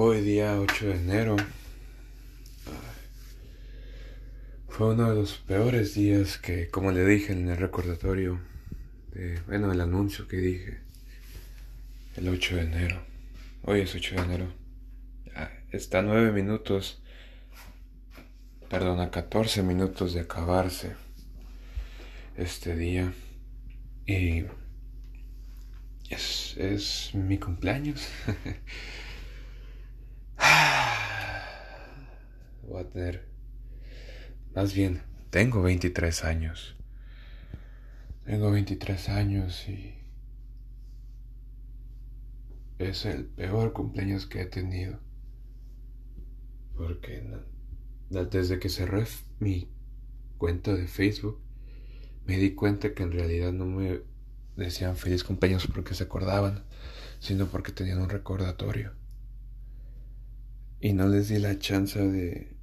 Hoy día 8 de enero fue uno de los peores días que, como le dije en el recordatorio, de, bueno, el anuncio que dije, el 8 de enero. Hoy es 8 de enero. Está a 9 minutos, perdón, a 14 minutos de acabarse este día. Y es, es mi cumpleaños. tener, más bien, tengo 23 años. Tengo 23 años y es el peor cumpleaños que he tenido. Porque desde que cerré mi cuenta de Facebook, me di cuenta que en realidad no me decían feliz cumpleaños porque se acordaban, sino porque tenían un recordatorio. Y no les di la chance de...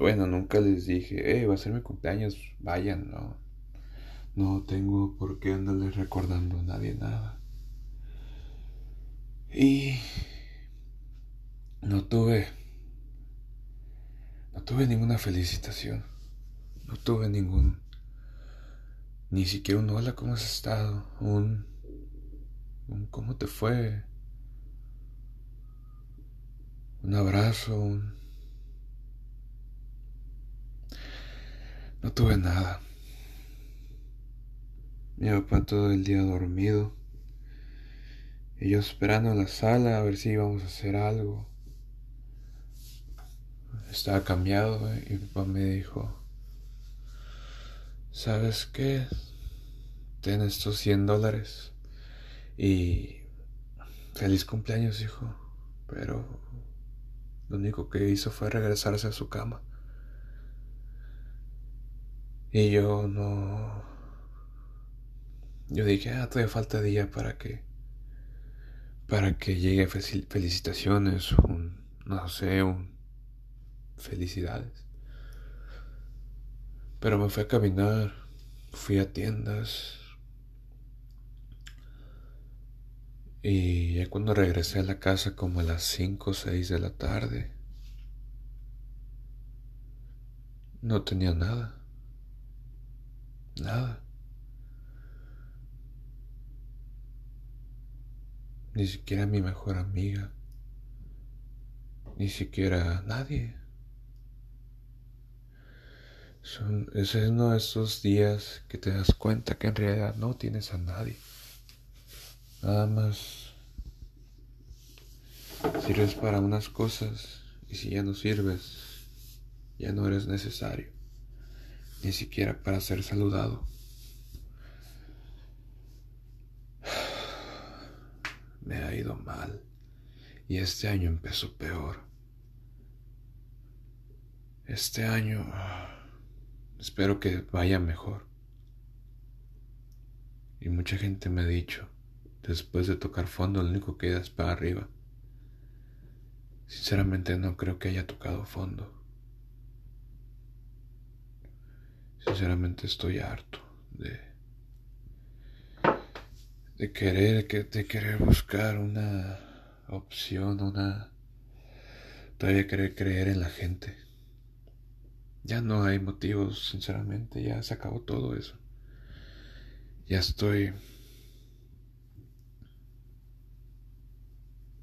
Bueno, nunca les dije, hey, va a ser mi cumpleaños, vayan, no. No tengo por qué andarles recordando a nadie nada. Y no tuve... No tuve ninguna felicitación. No tuve ningún... Ni siquiera un hola, ¿cómo has estado? Un... un ¿Cómo te fue? un abrazo, No tuve nada. Mi papá todo el día dormido. Y yo esperando en la sala a ver si íbamos a hacer algo. Estaba cambiado ¿eh? y mi papá me dijo, ¿sabes qué? Ten estos 100 dólares y feliz cumpleaños, hijo. Pero lo único que hizo fue regresarse a su cama. Y yo no... Yo dije, ah, todavía falta día para que... Para que llegue felicitaciones, un... No sé, un... Felicidades. Pero me fui a caminar, fui a tiendas. Y ya cuando regresé a la casa como a las 5 o 6 de la tarde, no tenía nada. Nada. Ni siquiera mi mejor amiga. Ni siquiera nadie. Son, es uno de esos días que te das cuenta que en realidad no tienes a nadie. Nada más sirves para unas cosas y si ya no sirves, ya no eres necesario, ni siquiera para ser saludado. Me ha ido mal y este año empezó peor. Este año espero que vaya mejor. Y mucha gente me ha dicho, Después de tocar fondo, lo único que queda es para arriba. Sinceramente no creo que haya tocado fondo. Sinceramente estoy harto de de querer que de querer buscar una opción, una todavía querer creer en la gente. Ya no hay motivos, sinceramente, ya se acabó todo eso. Ya estoy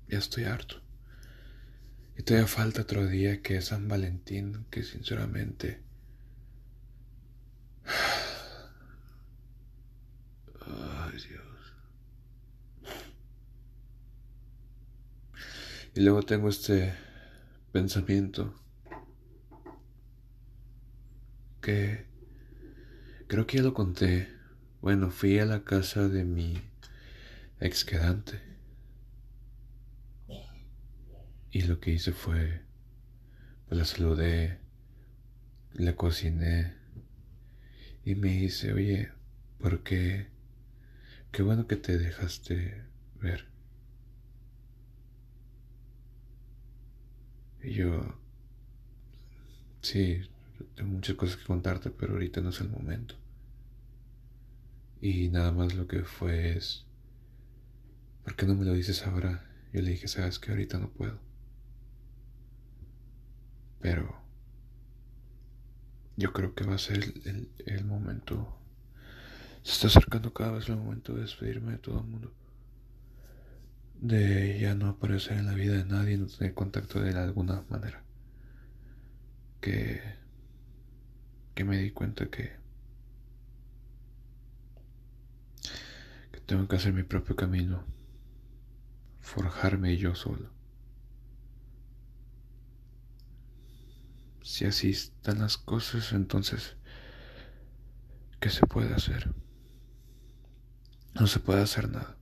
Ya estoy harto. Y todavía falta otro día que es San Valentín, que sinceramente... Y luego tengo este pensamiento que creo que ya lo conté. Bueno, fui a la casa de mi ex quedante y lo que hice fue, pues la saludé, la cociné y me dice, oye, ¿por qué? Qué bueno que te dejaste ver. Y yo, sí, tengo muchas cosas que contarte, pero ahorita no es el momento. Y nada más lo que fue es, ¿por qué no me lo dices ahora? yo le dije, sabes que ahorita no puedo. Pero yo creo que va a ser el, el, momento. Se está acercando cada vez el momento de despedirme de todo el mundo. De ya no aparecer en la vida de nadie, no tener contacto de alguna manera. Que, que me di cuenta que, que tengo que hacer mi propio camino, forjarme yo solo. Si así están las cosas, entonces, ¿qué se puede hacer? No se puede hacer nada.